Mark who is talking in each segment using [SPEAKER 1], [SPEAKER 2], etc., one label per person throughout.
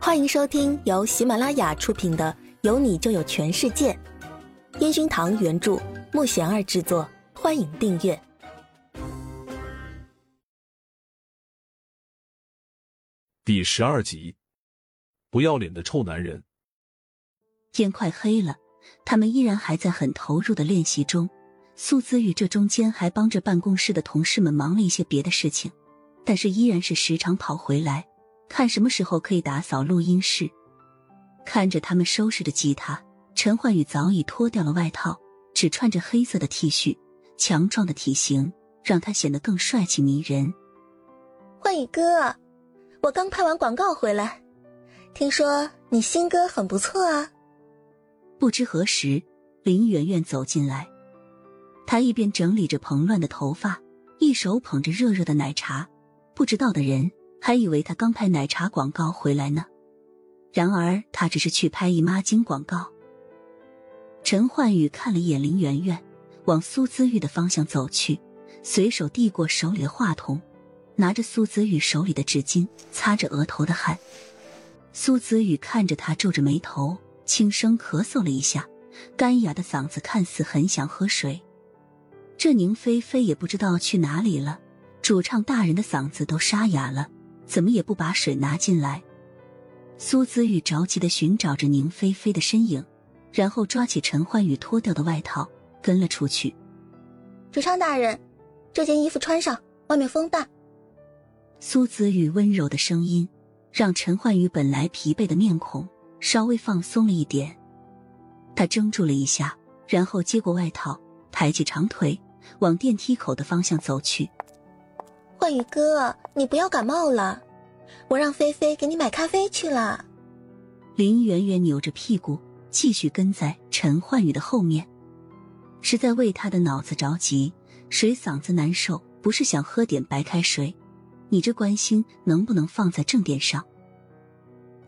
[SPEAKER 1] 欢迎收听由喜马拉雅出品的《有你就有全世界》，烟熏堂原著，木贤儿制作。欢迎订阅
[SPEAKER 2] 第十二集。不要脸的臭男人。
[SPEAKER 3] 天快黑了，他们依然还在很投入的练习中。苏子玉这中间还帮着办公室的同事们忙了一些别的事情，但是依然是时常跑回来。看什么时候可以打扫录音室。看着他们收拾着吉他，陈焕宇早已脱掉了外套，只穿着黑色的 T 恤，强壮的体型让他显得更帅气迷人。
[SPEAKER 1] 焕宇哥，我刚拍完广告回来，听说你新歌很不错啊。
[SPEAKER 3] 不知何时，林媛媛走进来，她一边整理着蓬乱的头发，一手捧着热热的奶茶。不知道的人。还以为他刚拍奶茶广告回来呢，然而他只是去拍姨妈巾广告。陈焕宇看了一眼林媛媛，往苏姿玉的方向走去，随手递过手里的话筒，拿着苏姿玉手里的纸巾擦着额头的汗。苏姿玉看着他，皱着眉头，轻声咳嗽了一下，干哑的嗓子看似很想喝水。这宁菲菲也不知道去哪里了，主唱大人的嗓子都沙哑了。怎么也不把水拿进来。苏子玉着急的寻找着宁菲菲的身影，然后抓起陈焕宇脱掉的外套跟了出去。
[SPEAKER 1] 主唱大人，这件衣服穿上，外面风大。
[SPEAKER 3] 苏子玉温柔的声音让陈焕宇本来疲惫的面孔稍微放松了一点。他怔住了一下，然后接过外套，抬起长腿往电梯口的方向走去。
[SPEAKER 1] 焕宇哥，你不要感冒了，我让菲菲给你买咖啡去了。
[SPEAKER 3] 林媛媛扭着屁股继续跟在陈焕宇的后面，是在为他的脑子着急，谁嗓子难受，不是想喝点白开水。你这关心能不能放在正点上？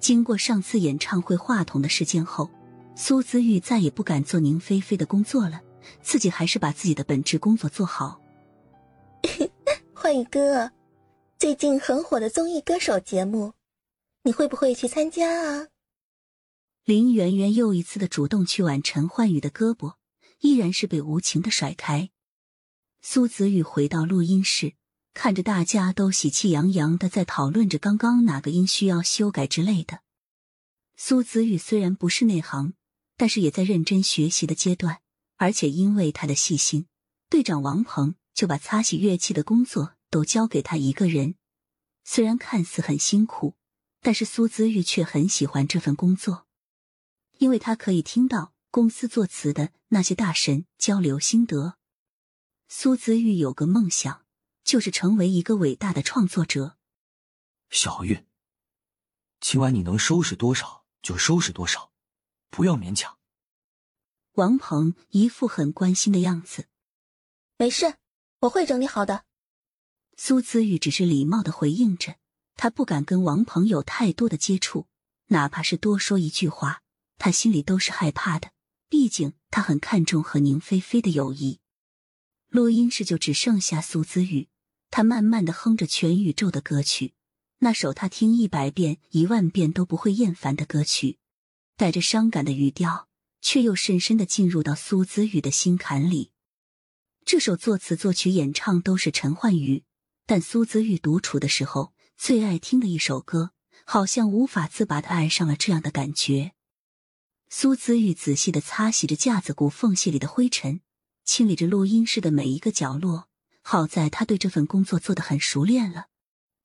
[SPEAKER 3] 经过上次演唱会话筒的事件后，苏姿玉再也不敢做宁菲菲的工作了，自己还是把自己的本职工作做好。
[SPEAKER 1] 宇哥，最近很火的综艺歌手节目，你会不会去参加啊？
[SPEAKER 3] 林媛媛又一次的主动去挽陈焕宇的胳膊，依然是被无情的甩开。苏子宇回到录音室，看着大家都喜气洋洋的在讨论着刚刚哪个音需要修改之类的。苏子宇虽然不是内行，但是也在认真学习的阶段，而且因为他的细心，队长王鹏。就把擦洗乐器的工作都交给他一个人，虽然看似很辛苦，但是苏姿玉却很喜欢这份工作，因为他可以听到公司作词的那些大神交流心得。苏姿玉有个梦想，就是成为一个伟大的创作者。
[SPEAKER 4] 小玉，今晚你能收拾多少就收拾多少，不要勉强。
[SPEAKER 3] 王鹏一副很关心的样子，
[SPEAKER 1] 没事。我会整理好的。
[SPEAKER 3] 苏姿玉只是礼貌的回应着，他不敢跟王鹏有太多的接触，哪怕是多说一句话，他心里都是害怕的。毕竟他很看重和宁菲菲的友谊。录音室就只剩下苏姿玉，他慢慢的哼着全宇宙的歌曲，那首他听一百遍、一万遍都不会厌烦的歌曲，带着伤感的语调，却又深深的进入到苏姿玉的心坎里。这首作词、作曲、演唱都是陈焕宇，但苏子玉独处的时候最爱听的一首歌，好像无法自拔的爱上了这样的感觉。苏子玉仔细的擦洗着架子鼓缝隙里的灰尘，清理着录音室的每一个角落。好在他对这份工作做得很熟练了。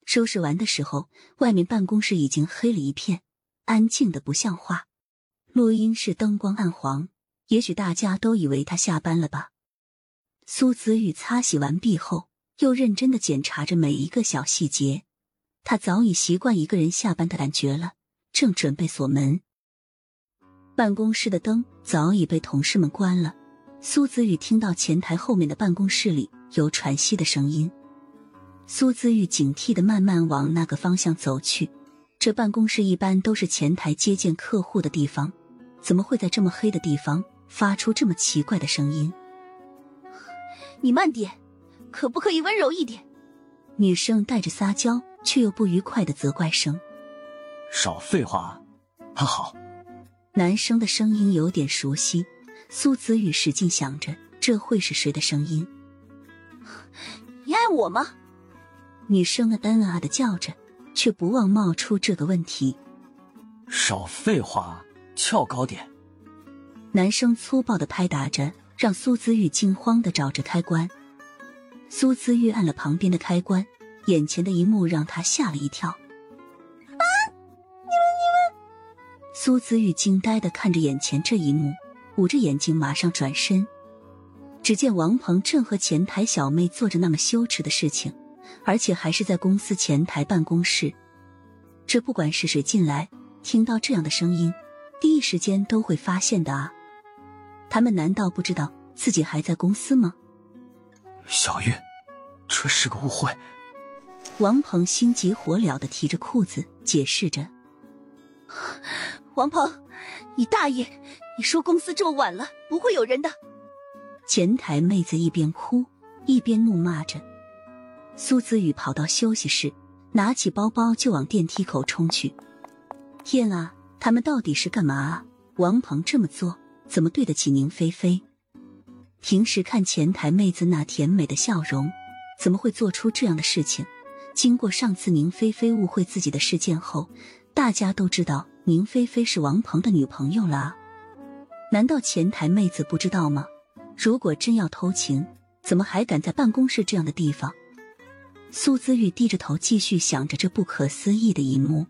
[SPEAKER 3] 收拾完的时候，外面办公室已经黑了一片，安静的不像话。录音室灯光暗黄，也许大家都以为他下班了吧。苏子玉擦洗完毕后，又认真的检查着每一个小细节。他早已习惯一个人下班的感觉了，正准备锁门，办公室的灯早已被同事们关了。苏子玉听到前台后面的办公室里有喘息的声音，苏子玉警惕的慢慢往那个方向走去。这办公室一般都是前台接见客户的地方，怎么会在这么黑的地方发出这么奇怪的声音？
[SPEAKER 5] 你慢点，可不可以温柔一点？
[SPEAKER 3] 女生带着撒娇却又不愉快的责怪声。
[SPEAKER 4] 少废话。啊好。
[SPEAKER 3] 男生的声音有点熟悉，苏子宇使劲想着这会是谁的声音。
[SPEAKER 5] 你爱我吗？
[SPEAKER 3] 女生啊嗯啊的叫着，却不忘冒出这个问题。
[SPEAKER 4] 少废话，翘高点。
[SPEAKER 3] 男生粗暴的拍打着，让苏子宇惊慌的找着开关。苏姿玉按了旁边的开关，眼前的一幕让他吓了一跳。啊！你们你们！苏姿玉惊呆的看着眼前这一幕，捂着眼睛马上转身。只见王鹏正和前台小妹做着那么羞耻的事情，而且还是在公司前台办公室。这不管是谁进来，听到这样的声音，第一时间都会发现的啊！他们难道不知道自己还在公司吗？
[SPEAKER 4] 小玉，这是个误会。
[SPEAKER 3] 王鹏心急火燎的提着裤子解释着：“
[SPEAKER 5] 王鹏，你大爷！你说公司这么晚了不会有人的。”
[SPEAKER 3] 前台妹子一边哭一边怒骂着。苏子宇跑到休息室，拿起包包就往电梯口冲去。天啊，他们到底是干嘛啊？王鹏这么做怎么对得起宁菲菲？平时看前台妹子那甜美的笑容，怎么会做出这样的事情？经过上次宁菲菲误会自己的事件后，大家都知道宁菲菲是王鹏的女朋友了。难道前台妹子不知道吗？如果真要偷情，怎么还敢在办公室这样的地方？苏姿玉低着头，继续想着这不可思议的一幕。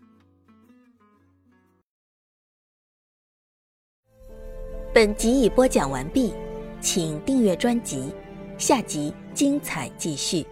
[SPEAKER 1] 本集已播讲完毕，请订阅专辑，下集精彩继续。